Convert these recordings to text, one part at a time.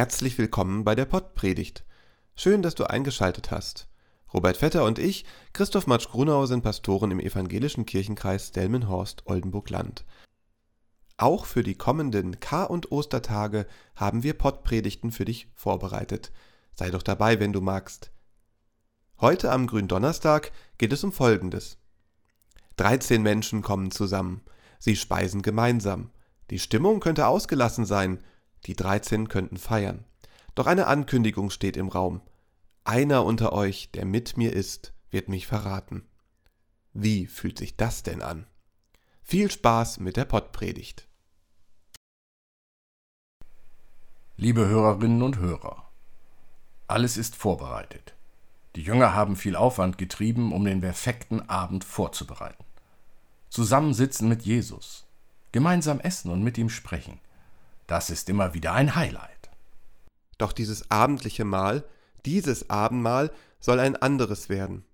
Herzlich willkommen bei der Pottpredigt. Schön, dass du eingeschaltet hast. Robert Vetter und ich, Christoph Matsch-Grunau, sind Pastoren im evangelischen Kirchenkreis Delmenhorst-Oldenburg-Land. Auch für die kommenden Kar- und Ostertage haben wir Pottpredigten für dich vorbereitet. Sei doch dabei, wenn du magst. Heute am Gründonnerstag geht es um Folgendes. 13 Menschen kommen zusammen. Sie speisen gemeinsam. Die Stimmung könnte ausgelassen sein, die 13 könnten feiern. Doch eine Ankündigung steht im Raum. Einer unter euch, der mit mir ist, wird mich verraten. Wie fühlt sich das denn an? Viel Spaß mit der Pottpredigt. Liebe Hörerinnen und Hörer, alles ist vorbereitet. Die Jünger haben viel Aufwand getrieben, um den perfekten Abend vorzubereiten. Zusammensitzen mit Jesus, gemeinsam essen und mit ihm sprechen. Das ist immer wieder ein Highlight. Doch dieses abendliche Mahl, dieses Abendmahl soll ein anderes werden.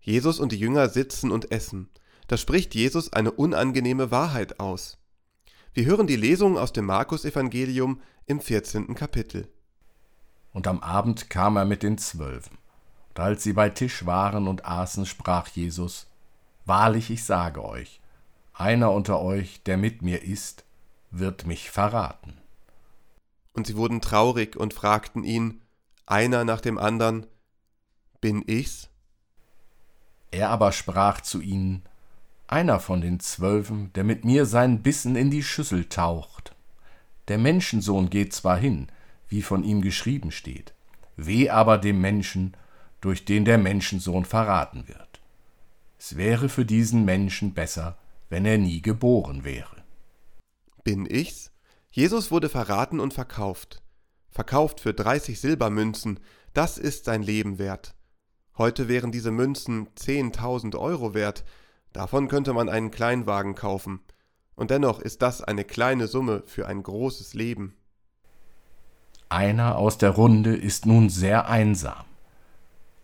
Jesus und die Jünger sitzen und essen. Da spricht Jesus eine unangenehme Wahrheit aus. Wir hören die Lesung aus dem Markus-Evangelium im 14. Kapitel. Und am Abend kam er mit den Zwölfen. Und als sie bei Tisch waren und aßen, sprach Jesus: Wahrlich, ich sage euch, einer unter euch, der mit mir isst, wird mich verraten. Und sie wurden traurig und fragten ihn, einer nach dem andern, Bin ich's? Er aber sprach zu ihnen, Einer von den Zwölfen, der mit mir seinen Bissen in die Schüssel taucht. Der Menschensohn geht zwar hin, wie von ihm geschrieben steht, weh aber dem Menschen, durch den der Menschensohn verraten wird. Es wäre für diesen Menschen besser, wenn er nie geboren wäre. Bin ich's? Jesus wurde verraten und verkauft. Verkauft für 30 Silbermünzen, das ist sein Leben wert. Heute wären diese Münzen 10.000 Euro wert, davon könnte man einen Kleinwagen kaufen. Und dennoch ist das eine kleine Summe für ein großes Leben. Einer aus der Runde ist nun sehr einsam.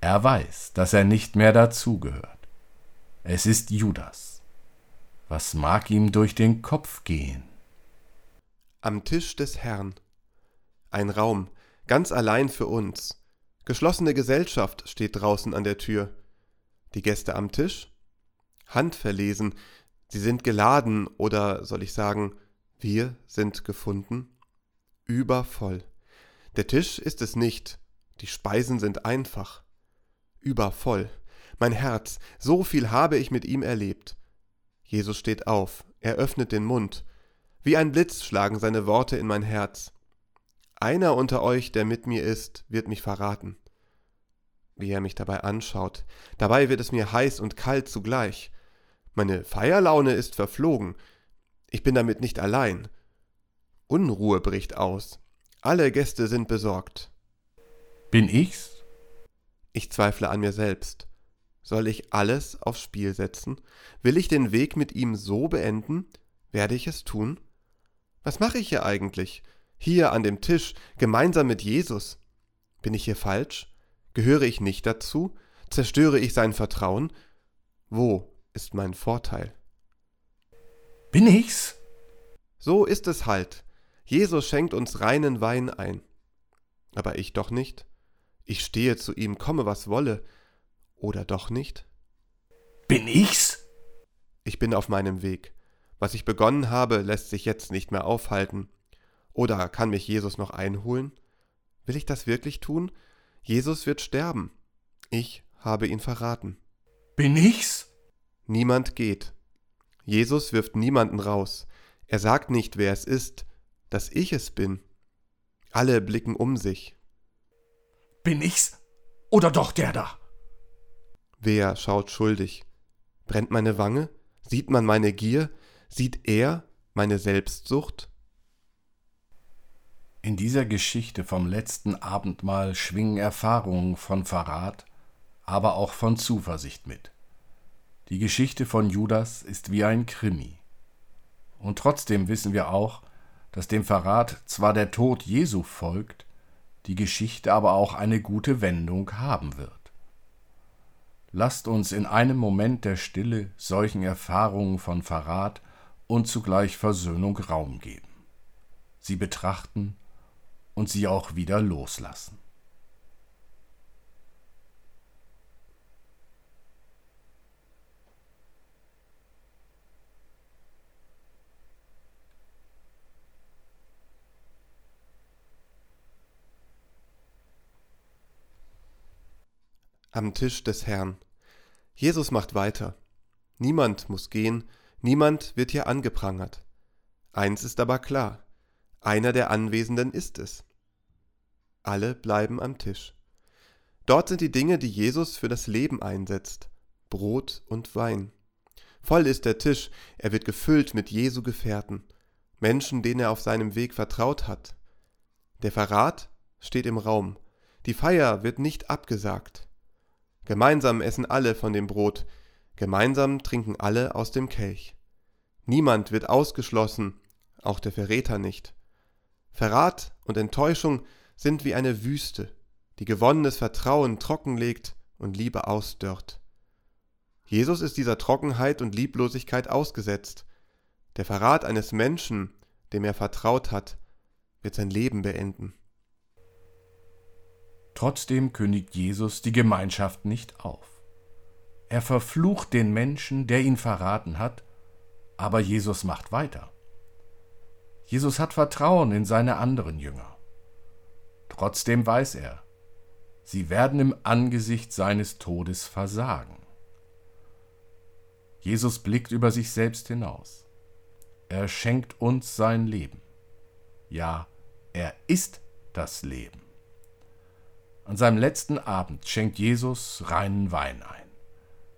Er weiß, dass er nicht mehr dazugehört. Es ist Judas. Was mag ihm durch den Kopf gehen? Am Tisch des Herrn. Ein Raum, ganz allein für uns. Geschlossene Gesellschaft steht draußen an der Tür. Die Gäste am Tisch? Handverlesen, sie sind geladen oder soll ich sagen, wir sind gefunden? Übervoll. Der Tisch ist es nicht, die Speisen sind einfach. Übervoll. Mein Herz, so viel habe ich mit ihm erlebt. Jesus steht auf, er öffnet den Mund, wie ein Blitz schlagen seine Worte in mein Herz. Einer unter euch, der mit mir ist, wird mich verraten. Wie er mich dabei anschaut, dabei wird es mir heiß und kalt zugleich. Meine Feierlaune ist verflogen. Ich bin damit nicht allein. Unruhe bricht aus. Alle Gäste sind besorgt. Bin ich's? Ich zweifle an mir selbst. Soll ich alles aufs Spiel setzen? Will ich den Weg mit ihm so beenden? Werde ich es tun? Was mache ich hier eigentlich? Hier an dem Tisch, gemeinsam mit Jesus. Bin ich hier falsch? Gehöre ich nicht dazu? Zerstöre ich sein Vertrauen? Wo ist mein Vorteil? Bin ich's? So ist es halt. Jesus schenkt uns reinen Wein ein. Aber ich doch nicht. Ich stehe zu ihm, komme was wolle. Oder doch nicht? Bin ich's? Ich bin auf meinem Weg. Was ich begonnen habe, lässt sich jetzt nicht mehr aufhalten. Oder kann mich Jesus noch einholen? Will ich das wirklich tun? Jesus wird sterben. Ich habe ihn verraten. Bin ich's? Niemand geht. Jesus wirft niemanden raus. Er sagt nicht, wer es ist, dass ich es bin. Alle blicken um sich. Bin ich's? Oder doch der da? Wer schaut schuldig? Brennt meine Wange? Sieht man meine Gier? Sieht er meine Selbstsucht? In dieser Geschichte vom letzten Abendmahl schwingen Erfahrungen von Verrat, aber auch von Zuversicht mit. Die Geschichte von Judas ist wie ein Krimi. Und trotzdem wissen wir auch, dass dem Verrat zwar der Tod Jesu folgt, die Geschichte aber auch eine gute Wendung haben wird. Lasst uns in einem Moment der Stille solchen Erfahrungen von Verrat und zugleich Versöhnung Raum geben. Sie betrachten und sie auch wieder loslassen. Am Tisch des Herrn. Jesus macht weiter. Niemand muss gehen, niemand wird hier angeprangert. Eins ist aber klar, einer der Anwesenden ist es. Alle bleiben am Tisch. Dort sind die Dinge, die Jesus für das Leben einsetzt, Brot und Wein. Voll ist der Tisch, er wird gefüllt mit Jesu Gefährten, Menschen, denen er auf seinem Weg vertraut hat. Der Verrat steht im Raum, die Feier wird nicht abgesagt. Gemeinsam essen alle von dem Brot, gemeinsam trinken alle aus dem Kelch. Niemand wird ausgeschlossen, auch der Verräter nicht. Verrat und Enttäuschung sind wie eine Wüste, die gewonnenes Vertrauen trockenlegt und Liebe ausdörrt. Jesus ist dieser Trockenheit und Lieblosigkeit ausgesetzt. Der Verrat eines Menschen, dem er vertraut hat, wird sein Leben beenden. Trotzdem kündigt Jesus die Gemeinschaft nicht auf. Er verflucht den Menschen, der ihn verraten hat, aber Jesus macht weiter. Jesus hat Vertrauen in seine anderen Jünger. Trotzdem weiß er, sie werden im Angesicht seines Todes versagen. Jesus blickt über sich selbst hinaus. Er schenkt uns sein Leben. Ja, er ist das Leben. An seinem letzten Abend schenkt Jesus reinen Wein ein.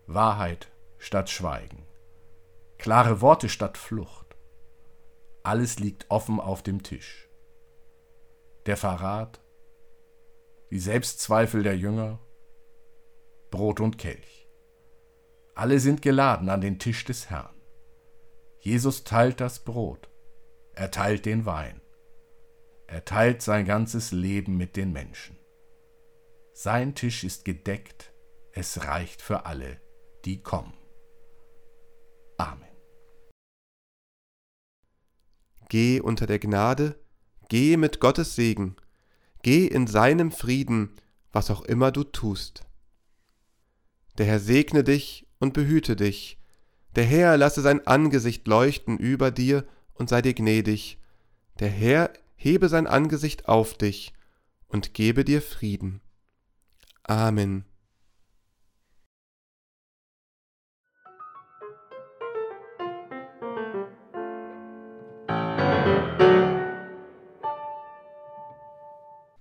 Wahrheit statt Schweigen. Klare Worte statt Flucht. Alles liegt offen auf dem Tisch. Der Verrat, die Selbstzweifel der Jünger, Brot und Kelch. Alle sind geladen an den Tisch des Herrn. Jesus teilt das Brot, er teilt den Wein, er teilt sein ganzes Leben mit den Menschen. Sein Tisch ist gedeckt, es reicht für alle, die kommen. Amen. Geh unter der Gnade, geh mit Gottes Segen, geh in seinem Frieden, was auch immer du tust. Der Herr segne dich und behüte dich, der Herr lasse sein Angesicht leuchten über dir und sei dir gnädig, der Herr hebe sein Angesicht auf dich und gebe dir Frieden. Amen.